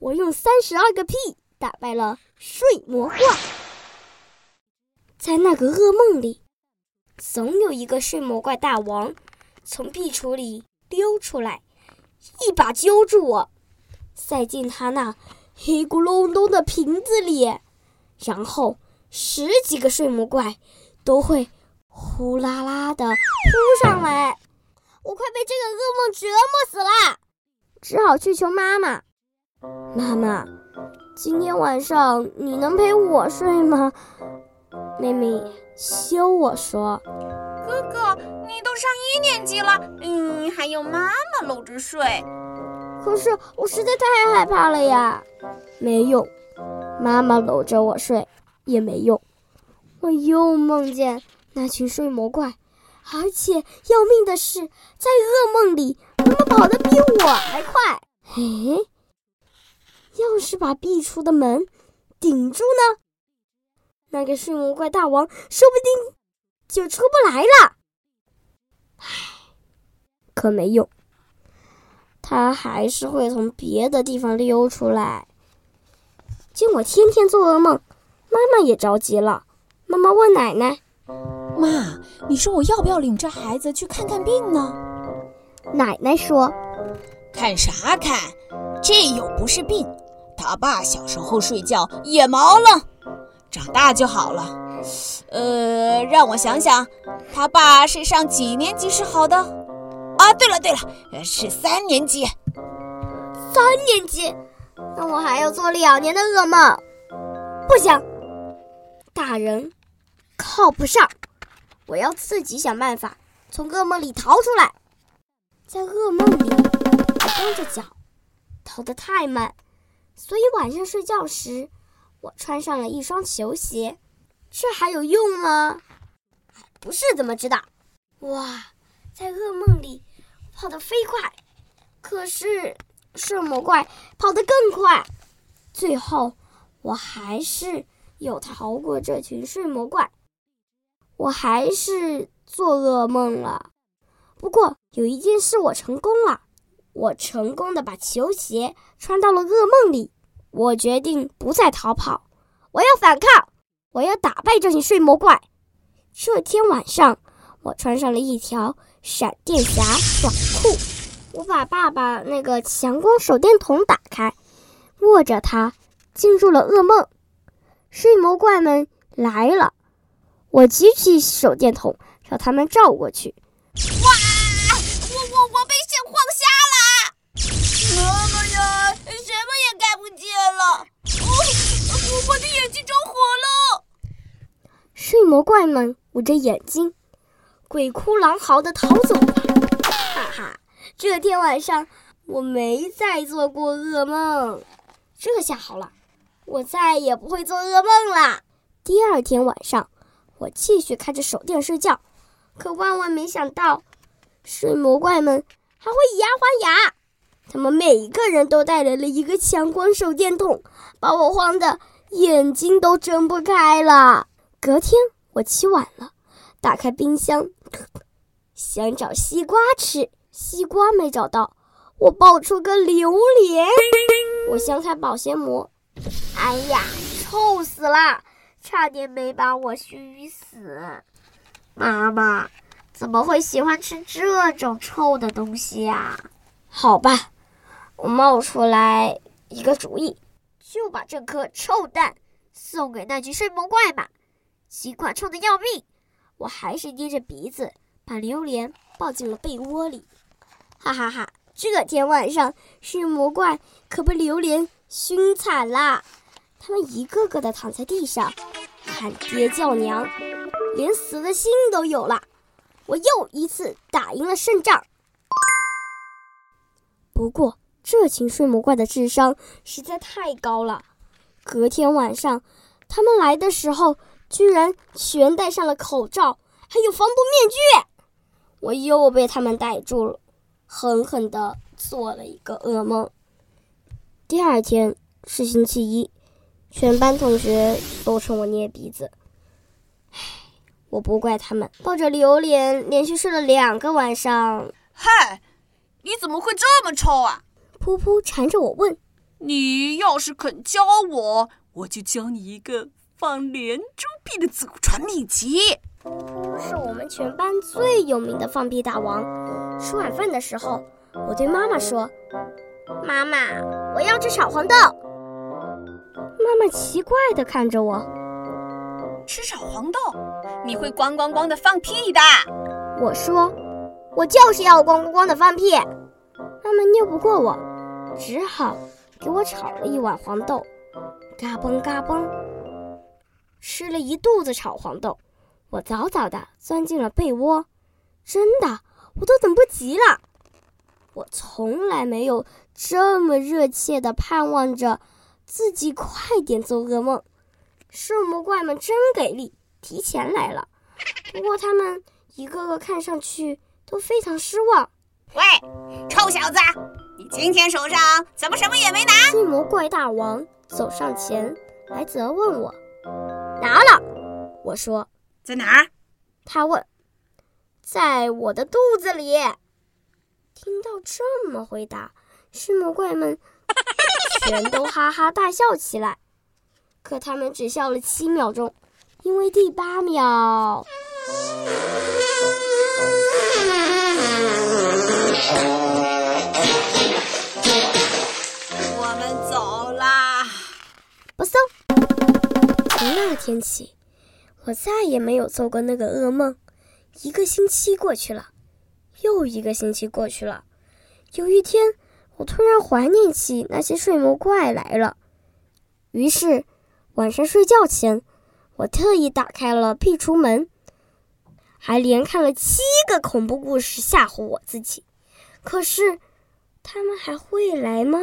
我用三十二个屁打败了睡魔怪。在那个噩梦里，总有一个睡魔怪大王从壁橱里溜出来，一把揪住我，塞进他那黑咕隆咚的瓶子里，然后十几个睡魔怪都会呼啦啦的扑上来。我快被这个噩梦折磨死了，只好去求妈妈。妈妈，今天晚上你能陪我睡吗？妹妹羞我说：“哥哥，你都上一年级了，嗯，还有妈妈搂着睡。可是我实在太害怕了呀，没用，妈妈搂着我睡也没用。我又梦见那群睡魔怪。”而且要命的是，在噩梦里，他们跑得比我还快。嘿，要是把壁橱的门顶住呢？那个睡魔怪大王说不定就出不来了。唉，可没用，他还是会从别的地方溜出来。见我天天做噩梦，妈妈也着急了。妈妈问奶奶。妈，你说我要不要领着孩子去看看病呢？奶奶说：“看啥看？这又不是病。他爸小时候睡觉也毛了，长大就好了。呃，让我想想，他爸是上几年级是好的？啊，对了对了，是三年级。三年级？那我还要做两年的噩梦？不行，大人靠不上。”我要自己想办法从噩梦里逃出来。在噩梦里，我光着脚，逃得太慢，所以晚上睡觉时，我穿上了一双球鞋。这还有用吗？不是怎么知道？哇，在噩梦里跑得飞快，可是睡魔怪跑得更快。最后，我还是有逃过这群睡魔怪。我还是做噩梦了，不过有一件事我成功了，我成功的把球鞋穿到了噩梦里。我决定不再逃跑，我要反抗，我要打败这群睡魔怪。这天晚上，我穿上了一条闪电侠短裤，我把爸爸那个强光手电筒打开，握着它进入了噩梦。睡魔怪们来了。我举起手电筒，朝他们照过去。了！我，我的眼睛着火了！睡魔怪们捂着眼睛，鬼哭狼嚎的逃走。哈哈，这天晚上我没再做过噩梦。这下好了，我再也不会做噩梦了。第二天晚上。我继续开着手电睡觉，可万万没想到，睡魔怪们还会以牙还牙。他们每一个人都带来了一个强光手电筒，把我晃得眼睛都睁不开了。隔天我起晚了，打开冰箱，想找西瓜吃，西瓜没找到，我爆出个榴莲。我掀开保鲜膜，哎呀，臭死了！差点没把我熏死！妈妈怎么会喜欢吃这种臭的东西呀？好吧，我冒出来一个主意，就把这颗臭蛋送给那群睡魔怪吧。尽管臭的要命，我还是捏着鼻子把榴莲抱进了被窝里。哈哈哈！这天晚上，睡魔怪可被榴莲熏惨了。他们一个个的躺在地上，喊爹叫娘，连死的心都有了。我又一次打赢了胜仗。不过，这群睡魔怪的智商实在太高了。隔天晚上，他们来的时候，居然全戴上了口罩，还有防毒面具。我又被他们逮住了，狠狠地做了一个噩梦。第二天是星期一。全班同学都冲我捏鼻子，唉，我不怪他们。抱着榴莲连续睡了两个晚上。嗨，你怎么会这么臭啊？噗噗缠着我问。你要是肯教我，我就教你一个放连珠币的祖传秘籍。噗噗是我们全班最有名的放屁大王。吃晚饭的时候，我对妈妈说：“妈妈，我要吃炒黄豆。”妈妈奇怪地看着我：“吃炒黄豆，你会咣咣咣的放屁的。”我说：“我就是要咣咣咣的放屁。”妈妈拗不过我，只好给我炒了一碗黄豆，嘎嘣嘎嘣，吃了一肚子炒黄豆。我早早地钻进了被窝，真的，我都等不及了。我从来没有这么热切地盼望着自己快点做噩梦。睡魔怪们真给力，提前来了。不过他们一个个看上去都非常失望。喂，臭小子，你今天手上怎么什么也没拿？睡魔怪大王走上前来责问我：“拿了。”我说。在哪儿？他问。在我的肚子里。听到这么回答，睡魔怪们 全都哈哈大笑起来。可他们只笑了七秒钟，因为第八秒，那天起。我再也没有做过那个噩梦。一个星期过去了，又一个星期过去了。有一天，我突然怀念起那些睡魔怪来了。于是，晚上睡觉前，我特意打开了壁橱门，还连看了七个恐怖故事吓唬我自己。可是，他们还会来吗？